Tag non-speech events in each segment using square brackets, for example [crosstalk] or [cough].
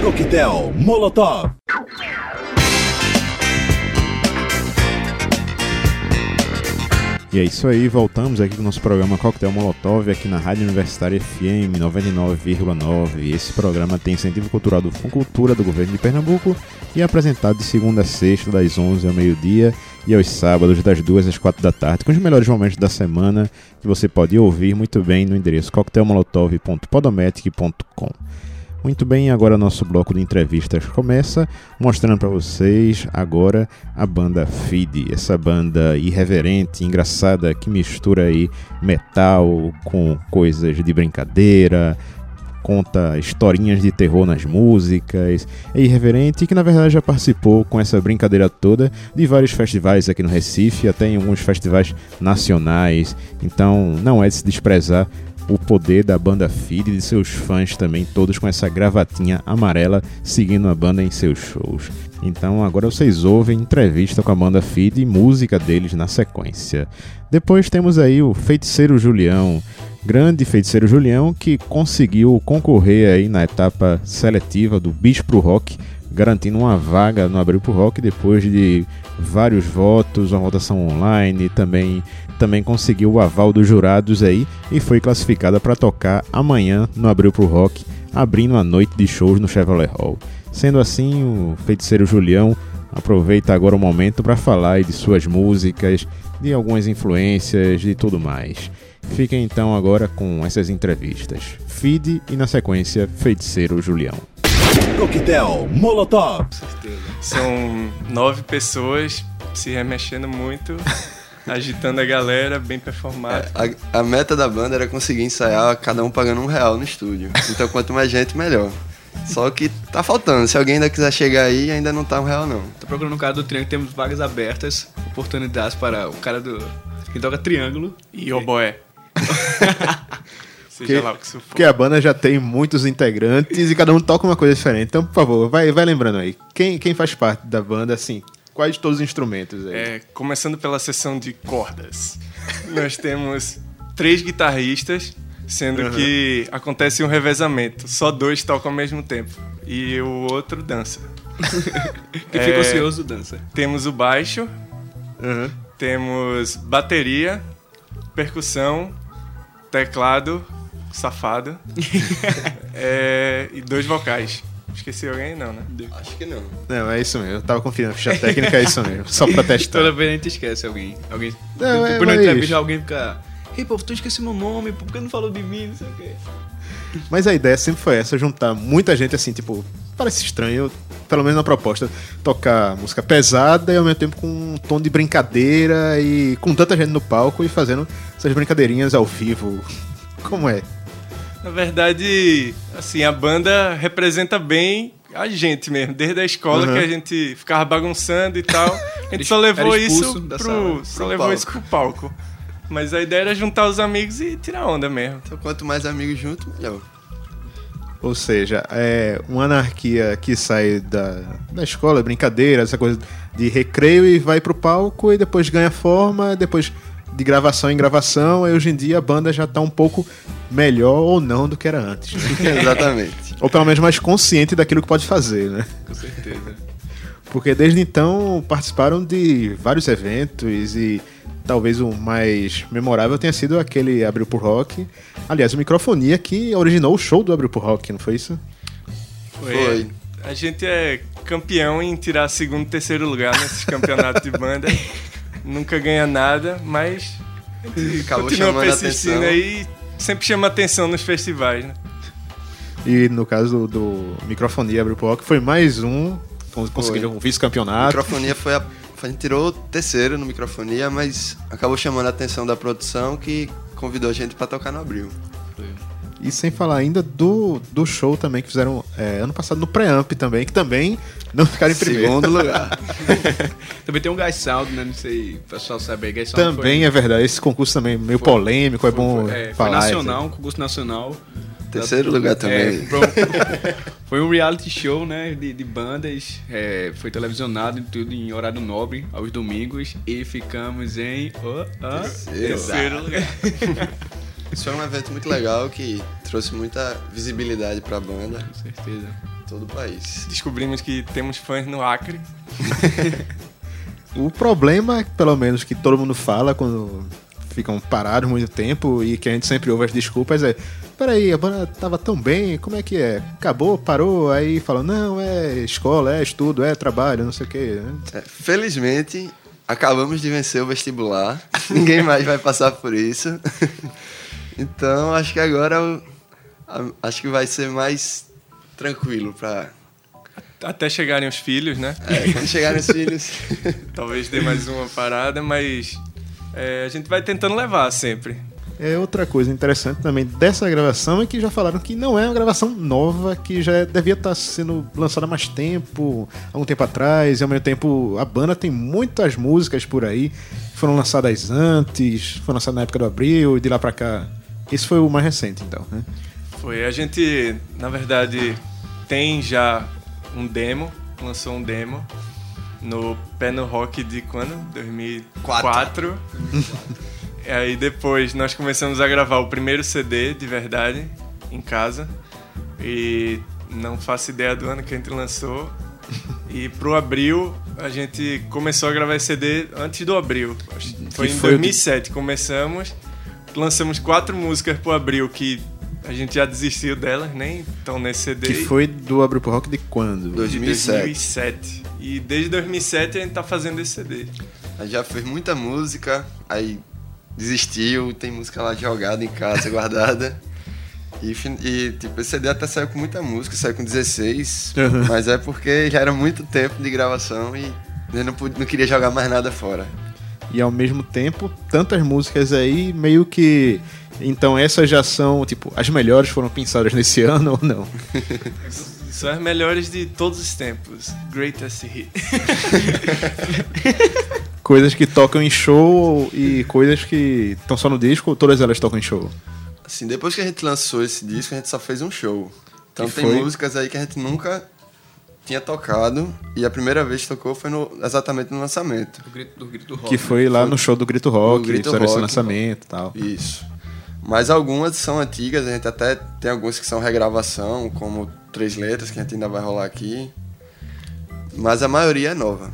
Coquetel Molotov. E é isso aí, voltamos aqui com o nosso programa Coquetel Molotov aqui na Rádio Universitária FM 99,9. Esse programa tem incentivo cultural do Funcultura do governo de Pernambuco e é apresentado de segunda a sexta, das 11 ao meio-dia e aos sábados, das 2 às 4 da tarde, com os melhores momentos da semana que você pode ouvir muito bem no endereço coquetelmolotov.podomatic.com. Muito bem, agora nosso bloco de entrevistas começa mostrando para vocês agora a banda Feed, essa banda irreverente, engraçada que mistura aí metal com coisas de brincadeira, conta historinhas de terror nas músicas, é irreverente e que na verdade já participou com essa brincadeira toda de vários festivais aqui no Recife, até em alguns festivais nacionais. Então não é de se desprezar o poder da banda Feed e de seus fãs também, todos com essa gravatinha amarela seguindo a banda em seus shows. Então agora vocês ouvem entrevista com a banda Feed e música deles na sequência. Depois temos aí o Feiticeiro Julião, grande Feiticeiro Julião que conseguiu concorrer aí na etapa seletiva do Bicho pro Rock, garantindo uma vaga no Abril pro Rock depois de vários votos, uma votação online, também também conseguiu o aval dos jurados aí e foi classificada para tocar amanhã no Abril pro Rock, abrindo a noite de shows no Chevrolet Hall. Sendo assim, o feiticeiro Julião aproveita agora o momento para falar de suas músicas, de algumas influências e tudo mais. Fiquem então agora com essas entrevistas. Feed e na sequência Feiticeiro Julião. Coquetel Molotov. São nove pessoas se remexendo muito, [laughs] agitando a galera, bem performado. A, a meta da banda era conseguir ensaiar cada um pagando um real no estúdio. Então quanto mais gente, melhor. Só que tá faltando. Se alguém ainda quiser chegar aí, ainda não tá um real, não. Tô procurando no cara do Triângulo, temos vagas abertas, oportunidades para o cara do. que toca Triângulo. E oboé. [laughs] Seja Porque, lá o que isso for. porque a banda já tem muitos integrantes e cada um toca uma coisa diferente. Então, por favor, vai, vai lembrando aí. Quem, quem faz parte da banda, assim, quais todos os instrumentos aí? É, começando pela seção de cordas. Nós temos três guitarristas, sendo que acontece um revezamento. Só dois tocam ao mesmo tempo. E o outro dança. [laughs] Que É. fica ocioso, dança. Temos o baixo, Aham. temos bateria, percussão, teclado, safado [laughs] é, e dois vocais. Esqueci alguém? Não, né? Acho que não. Não, é isso mesmo. Eu tava confiando. Ficha técnica é isso mesmo. Só pra testar. Toda vez a gente esquece alguém. alguém Não, é, Depois na mas- entrevista alguém fica. Ei, pô, tu esqueci meu nome, por que não falou de mim? Não sei o quê. Mas a ideia sempre foi essa, juntar muita gente assim, tipo, parece estranho, pelo menos na proposta, tocar música pesada e ao mesmo tempo com um tom de brincadeira e com tanta gente no palco e fazendo essas brincadeirinhas ao vivo. [laughs] Como é? Na verdade, assim, a banda representa bem a gente mesmo, desde a escola Uhum. que a gente ficava bagunçando e tal. A gente Era só levou isso pro, sala, só levou palco. isso pro palco. Mas a ideia era juntar os amigos e tirar onda mesmo. Então quanto mais amigos juntos, melhor. Ou seja, é uma anarquia que sai da, da escola, brincadeira, essa coisa de recreio e vai pro palco e depois ganha forma, depois de gravação em gravação, e hoje em dia a banda já tá um pouco melhor ou não do que era antes. [laughs] Exatamente. ou pelo menos mais consciente daquilo que pode fazer, né? Com certeza. Porque desde então participaram de vários eventos e talvez o mais memorável tenha sido aquele Abril por Rock. Aliás, o Microfonia que originou o show do Abril por Rock, não foi isso? Foi. A gente é campeão em tirar segundo e terceiro lugar nesses campeonatos de banda. [laughs] Nunca ganha nada, mas Acabou continua persistindo atenção. aí e sempre chama atenção nos festivais, né? E no caso do, do Microfonia Abril Rock foi mais um, con- conseguiram um A vice-campeonato. microfonia foi a. A gente tirou o terceiro no microfonia, mas acabou chamando a atenção da produção que convidou a gente pra tocar no abril. E sem falar ainda do, do show também que fizeram é, ano passado no Preamp também, que também não ficaram em primeiro. Segundo lugar. [laughs] Também tem um Guy Sound, né? Não sei, o pessoal sabe aí. Guy Sound Também é verdade, esse concurso também é meio Foi- polêmico, é foi, bom foi, é, foi falar. nacional, um concurso nacional. Terceiro lugar também. É, foi, [laughs] foi um reality show, né, de, de bandas, é, foi televisionado e tudo em horário nobre, aos domingos, e ficamos em... Oh, oh, Terceiro lugar. [laughs] Isso foi um evento muito legal que trouxe muita visibilidade pra banda. Com certeza. todo o país. Descobrimos que temos fãs no Acre. O problema, pelo menos, que todo mundo fala quando ficam parados muito tempo e que a gente sempre ouve as desculpas é peraí, a banda tava tão bem, como é que é? Acabou, parou, aí fala, não, é escola, é estudo, é trabalho, não sei o quê. É, felizmente, acabamos de vencer o vestibular. Ninguém mais vai passar por isso. [laughs] então, acho que agora acho que vai ser mais tranquilo pra Até chegarem os filhos, né? é, quando chegarem os filhos. [laughs] Talvez dê mais uma parada, mas é, a gente vai tentando levar sempre. É outra coisa interessante também dessa gravação é que já falaram que não é uma gravação nova, que já devia estar sendo lançada há mais tempo, há um tempo atrás, e ao mesmo tempo a banda tem muitas músicas por aí que foram lançadas antes, foram lançadas na época do Abril e de lá pra cá. Esse foi o mais recente, então, né? Foi. A gente, na verdade, tem já um demo, lançou um demo no Pé no Rock de quando? 2004. E aí depois nós começamos a gravar o primeiro CD de verdade em casa. E não faço ideia do ano que a gente lançou. E pro Abril a gente começou a gravar esse CD antes do Abril. Que Foi Que em foi o de- 2007 começamos. Lançamos quatro músicas pro Abril que a gente já desistiu delas, nem estão nesse CD. Que foi do Abril pro Rock de quando? de 2007. 2007. E desde 2007 a gente tá fazendo esse CD. A gente já fez muita música, aí desistiu, tem música lá jogada em casa, [laughs] guardada. E, e, tipo, esse CD até saiu com muita música, saiu com 16, Uhum. mas é porque já era muito tempo de gravação e eu não, não queria jogar mais nada fora. E ao mesmo tempo, tantas músicas aí, meio que. Então essas já são, tipo, as melhores foram pensadas nesse [laughs] ano ou não? São as melhores de todos os tempos. Greatest hits. [laughs] Coisas que tocam em show e coisas que estão só no disco, ou todas elas tocam em show? Assim, depois que a gente lançou esse disco, a gente só fez um show. Então Que tem foi? músicas aí que a gente nunca tinha tocado e a primeira vez que tocou foi no- exatamente no lançamento. Do grito do, grito do rock. Que foi lá no show do Grito Rock, Grito fizeram esse Rock. lançamento e tal. Isso. Mas algumas são antigas, a gente até tem algumas que são regravação, como Três Letras, que a gente ainda vai rolar aqui. Mas a maioria é nova.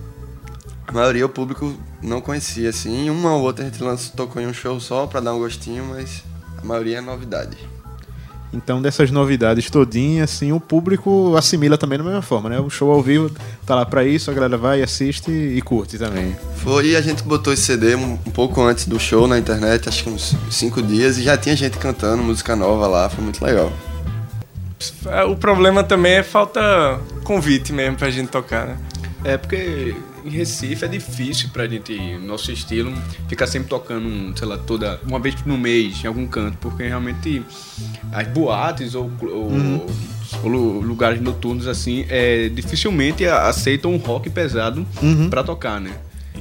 A maioria o público não conhecia, assim. Uma ou outra a gente lançou, tocou em um show só pra dar um gostinho, mas a maioria é novidade. Então, dessas novidades todinhas, assim, o público assimila também da mesma forma, né? O show ao vivo tá lá pra isso, a galera vai, assiste e curte também. Foi a gente botou esse CD um, um pouco antes do show na internet, acho que uns cinco dias, e já tinha gente cantando música nova lá, foi muito legal. É, O problema também é falta convite mesmo pra gente tocar, né? É porque em Recife é difícil pra gente, nosso estilo, ficar sempre tocando, sei lá, toda uma vez no mês em algum canto, porque realmente as boates ou, ou- ou lu- lugares noturnos assim, é, dificilmente aceitam um rock pesado pra tocar, né?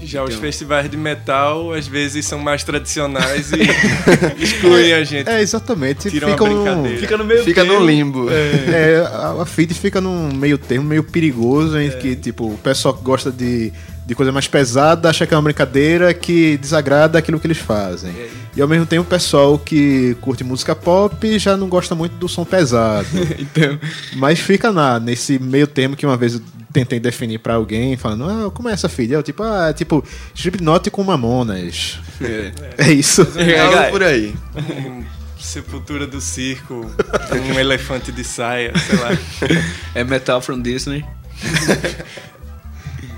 Já os Então- festivais de metal às vezes são mais tradicionais e [laughs] excluem a gente. É, exatamente. Tira uma fica um- brincadeira. Fica no meio Fica no termo. limbo. É, a, a feed fica num meio termo meio perigoso, em que, tipo, o pessoal que gosta de, de coisa mais pesada acha que é uma brincadeira que desagrada aquilo que eles fazem. E ao mesmo tempo o pessoal que curte música pop já não gosta muito do som pesado. [laughs] Então, Mas fica na, nesse meio termo que uma vez eu tentei definir pra alguém, falando, ah, como é essa feed? Eu, tipo, ah, é tipo, Slipknot com Mamonas. é. É isso. É algo por aí. Sepultura do circo, um elefante de saia, sei lá. é metal from Disney. [laughs]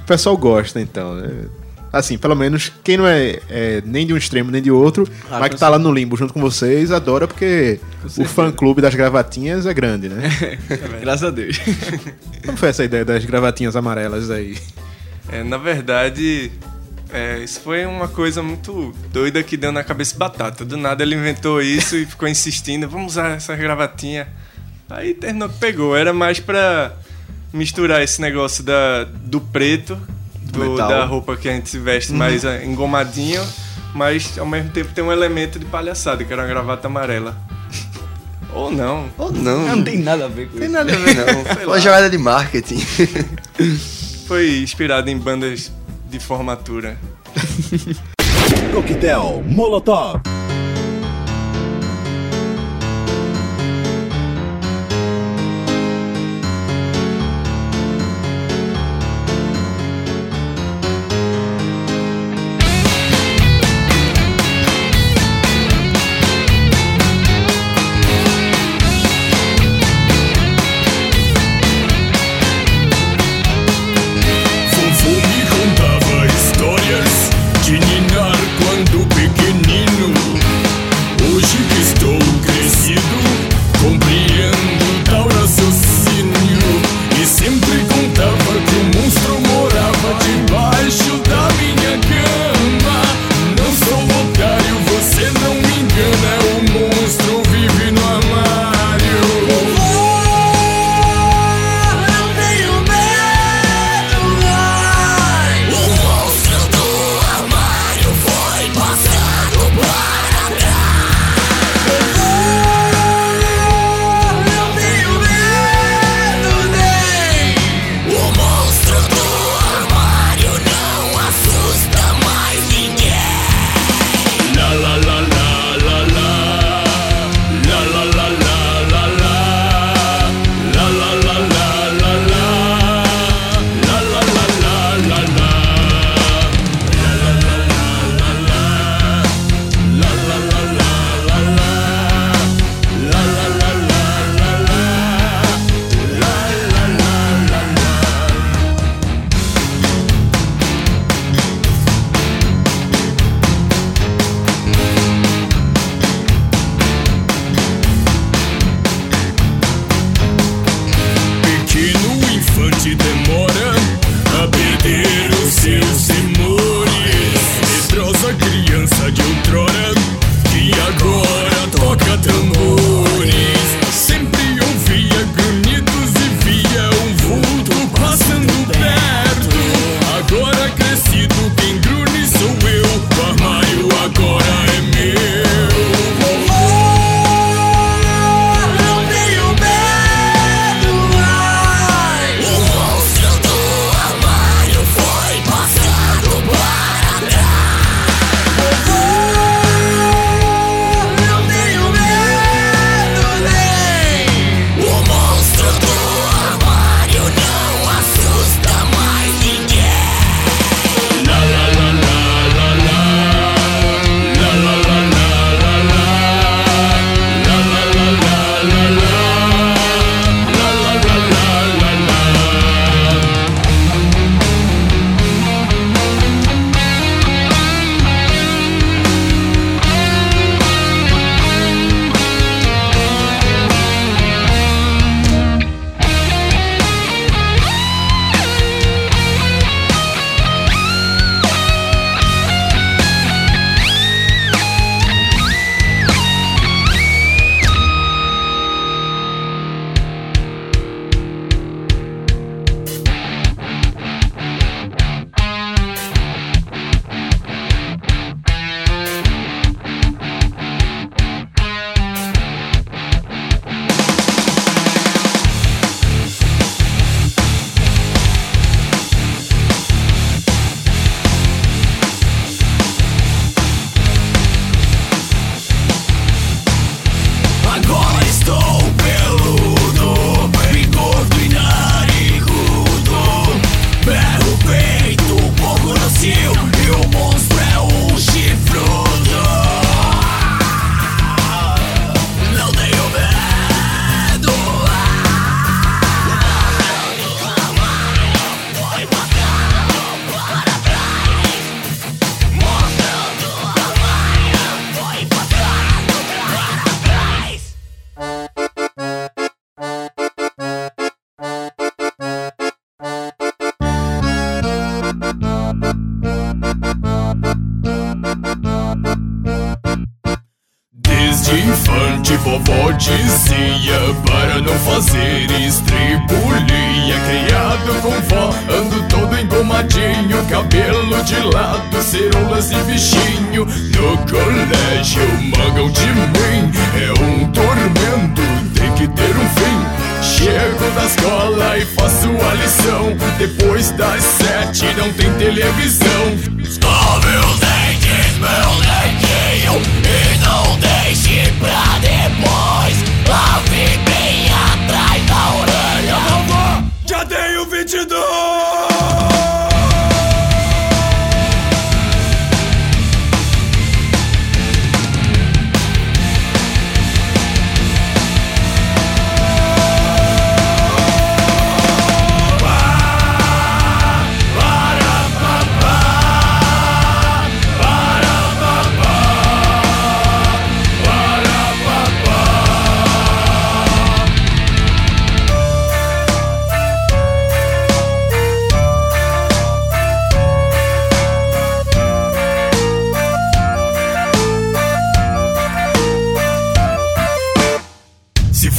O pessoal gosta, então. né? Assim, pelo menos quem não é, é nem de um extremo nem de outro, Ah, mas que tá lá no limbo junto com vocês, adora porque o fã-clube das gravatinhas é grande, né? [laughs] Graças a Deus. [laughs] Como foi essa ideia das gravatinhas amarelas aí? É, na verdade, é, isso foi uma coisa muito doida que deu na cabeça batata. Do nada ele inventou isso e ficou insistindo, vamos usar essa gravatinha. Aí terminou que pegou. Era mais pra misturar esse negócio da, do preto, do- Metal. da roupa que a gente se veste mais ah, engomadinho, mas ao mesmo tempo tem um elemento de palhaçada, que era uma gravata amarela. Ou não. Ou não. Não tem nada a ver com tem isso. nada a ver, não. [laughs] Foi uma jogada de marketing. [laughs] Foi inspirado em bandas de formatura. [laughs] Coquetel Molotov.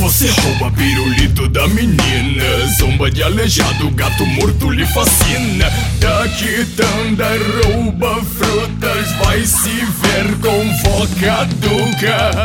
Você rouba pirulito da menina, zomba de aleijado, gato morto lhe fascina. Da quitanda rouba frutas, vai se ver com vó caduca.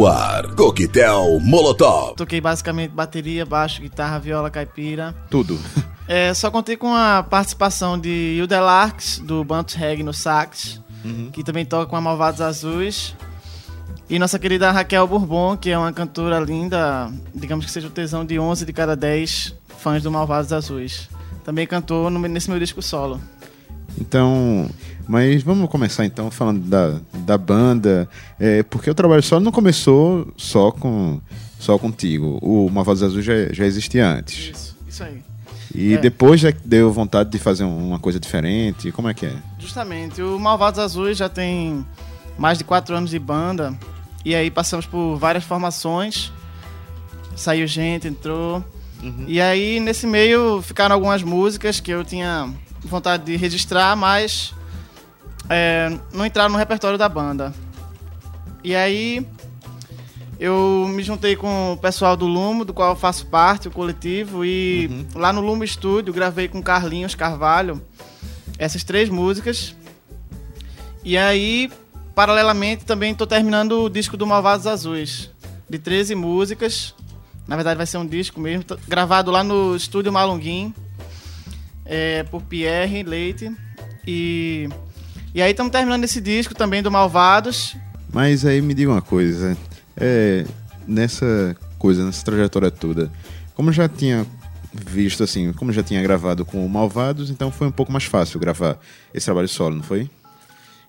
No ar, Coquetel Molotov. Toquei basicamente bateria, baixo, guitarra, viola, caipira. Tudo. [laughs] É, só contei com a participação de Hilda Larks, do Bantus Reg no sax, que também toca com a Malvados Azuis. E nossa querida Raquel Bourbon, que é uma cantora linda, digamos que seja o tesão de 11 de cada 10 fãs do Malvados Azuis. Também cantou no- nesse meu disco solo. Então, mas vamos começar então falando da, da banda, é, porque o trabalho solo não começou só com só contigo. O Malvados Azul já, já existia antes. Isso, isso aí. E É. depois já deu vontade de fazer um- uma coisa diferente. Como é que é? Justamente, o Malvados Azuis já tem mais de quatro anos de banda. E aí passamos por várias formações. Saiu gente, entrou. E aí nesse meio ficaram algumas músicas que eu tinha vontade de registrar, mas é, não entraram no repertório da banda. E aí eu me juntei com o pessoal do Lumo, do qual eu faço parte, o coletivo, e lá no Lumo Estúdio gravei com Carlinhos Carvalho essas três músicas. E aí, paralelamente, também estou terminando o disco do Malvados Azuis, de 13 músicas. Na verdade, vai ser um disco mesmo, gravado lá no estúdio Malunguim, é, por Pierre Leite. E, e aí, estamos terminando esse disco também do Malvados. Mas aí me diga uma coisa, é, nessa coisa, nessa trajetória toda, como já tinha visto assim, como já tinha gravado com o Malvados, então foi um pouco mais fácil gravar esse trabalho solo, não foi?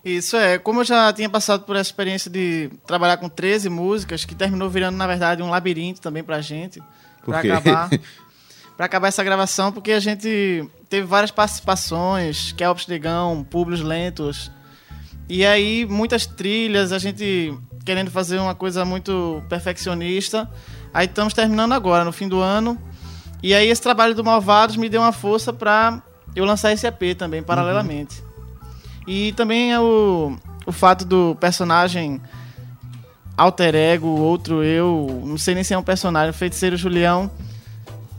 Isso é, como eu já tinha passado por essa experiência de trabalhar com 13 músicas, que terminou virando, na verdade, um labirinto também pra gente. Por pra quê? acabar. [laughs] pra acabar essa gravação, porque a gente teve várias participações, Kelps Negão, Públios Lentos. E aí, muitas trilhas, a gente querendo fazer uma coisa muito perfeccionista. Aí estamos terminando agora, no fim do ano. E aí, esse trabalho do Malvados me deu uma força pra eu lançar esse EP também, paralelamente. E também é o, o fato do personagem alter ego, outro eu, não sei nem se é um personagem, o feiticeiro Julião,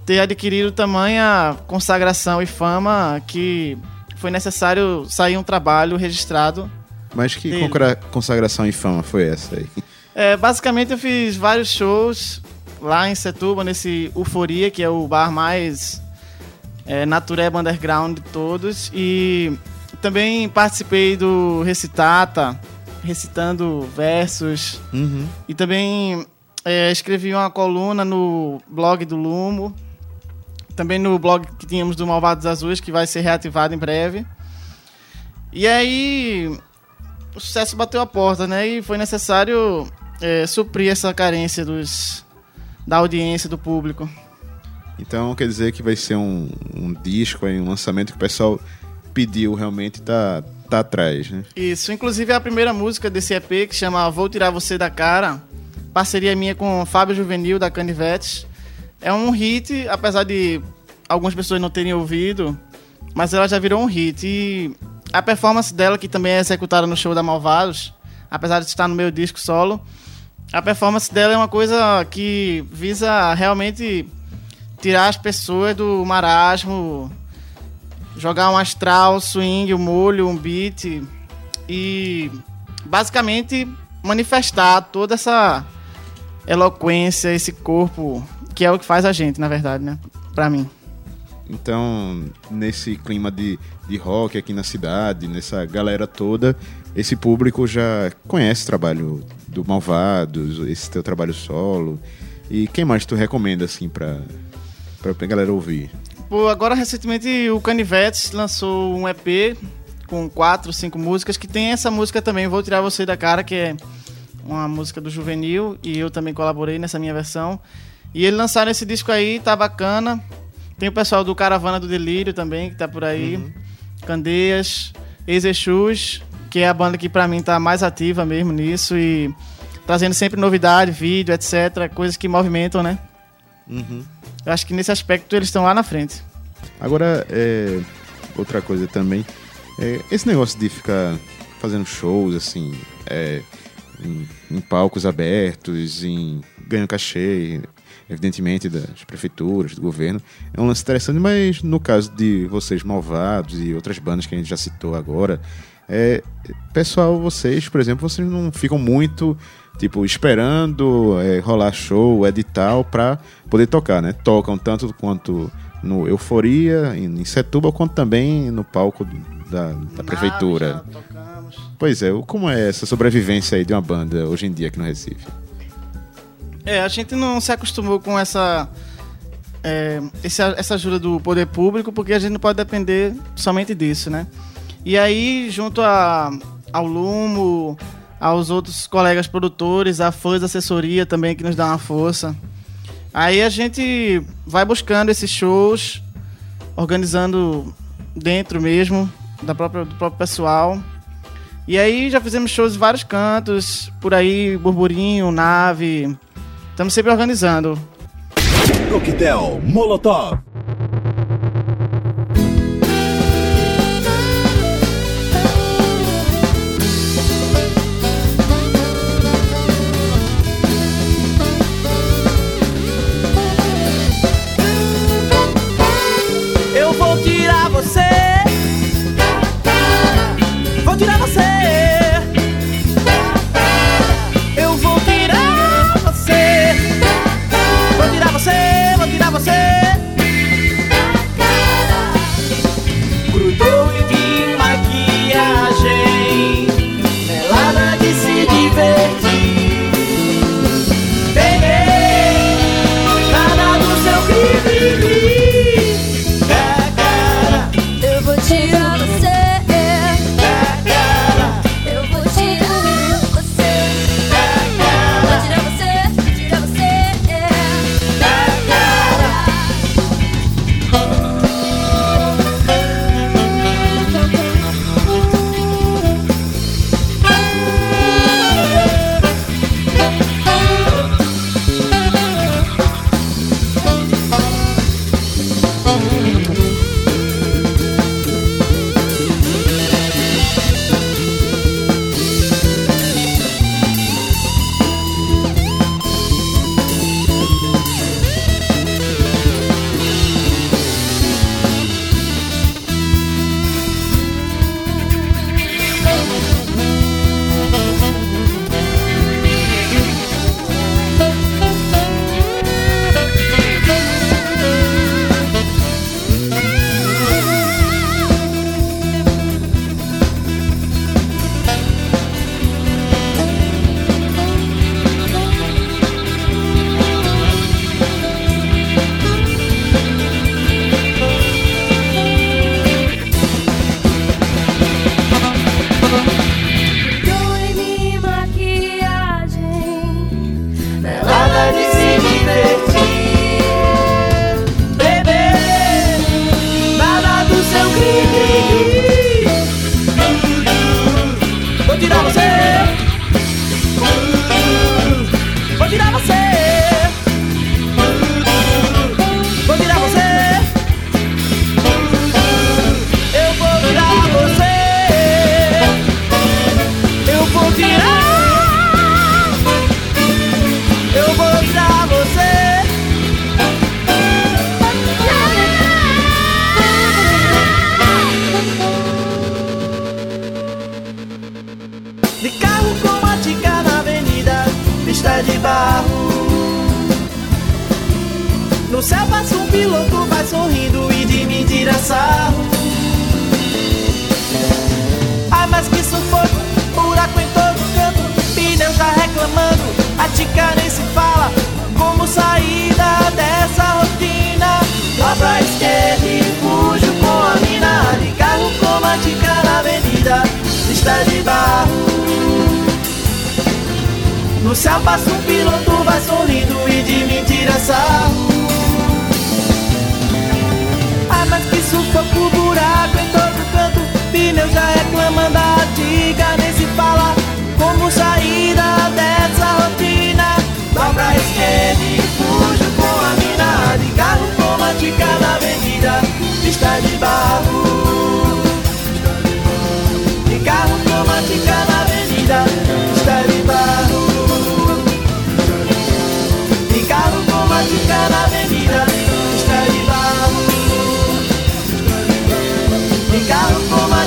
ter adquirido tamanha consagração e fama que foi necessário sair um trabalho registrado. Mas que Dele. consagração e fama foi essa aí? É, basicamente eu fiz vários shows lá em Setúbal, nesse Euforia, que é o bar mais é, natureba underground de todos. E também participei do Recitata, recitando versos. Uhum. E também é, escrevi uma coluna no blog do Lumo. Também no blog que tínhamos do Malvados Azuis, que vai ser reativado em breve. E aí o sucesso bateu a porta, né? E foi necessário é, suprir essa carência dos, da audiência, do público. Então quer dizer que vai ser um, um disco um lançamento que o pessoal pediu realmente tá, tá atrás, né? Isso, inclusive é a primeira música desse EP que chama Vou Tirar Você da Cara, parceria minha com Fábio Juvenil da Canivetes. É um hit, apesar de algumas pessoas não terem ouvido, mas ela já virou um hit. E a performance dela, que também é executada no show da Malvados, apesar de estar no meu disco solo, a performance dela é uma coisa que visa realmente tirar as pessoas do marasmo, jogar um astral, swing, um molho, um beat e basicamente manifestar toda essa eloquência, esse corpo que é o que faz a gente, na verdade, né? Pra mim. Então, nesse clima de, de rock aqui na cidade, nessa galera toda, esse público já conhece o trabalho do Malvados, esse teu trabalho solo. E quem mais tu recomenda, assim, pra, pra galera ouvir? Pô, agora recentemente o Canivetes lançou um EP com quatro, cinco músicas que tem essa música também, Vou Tirar Você da Cara, que é uma música do Juvenil e eu também colaborei nessa minha versão. E eles lançaram esse disco aí, tá bacana. Tem o pessoal do Caravana do Delírio também, que tá por aí. Candeias, Exexus, que é a banda que pra mim tá mais ativa mesmo nisso e trazendo sempre novidade, vídeo, etc. Coisas que movimentam, né? Eu acho que nesse aspecto eles estão lá na frente. Agora, é, outra coisa também, é, esse negócio de ficar fazendo shows, assim, é, em, em palcos abertos, em ganhando cachê, evidentemente das prefeituras, do governo, é um lance interessante, mas no caso de vocês Malvados e outras bandas que a gente já citou agora, é, pessoal, vocês, por exemplo, vocês não ficam muito tipo esperando é, rolar show, edital pra poder tocar, né? Tocam tanto quanto no Euforia, em, em Setúbal, quanto também no palco da, da prefeitura. Pois é, como é essa sobrevivência aí de uma banda hoje em dia aqui no Recife? É, a gente não se acostumou com essa, é, esse- essa ajuda do poder público, porque a gente não pode depender somente disso, né? E aí, junto a, ao Lumo, aos outros colegas produtores, a fãs assessoria também que nos dá uma força. Aí a gente vai buscando esses shows, organizando dentro mesmo da própria, do próprio pessoal. E aí já fizemos shows em vários cantos, por aí, Burburinho, Nave. Estamos sempre organizando. Coquetel Molotov.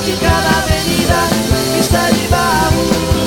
in cada avenida está llevado.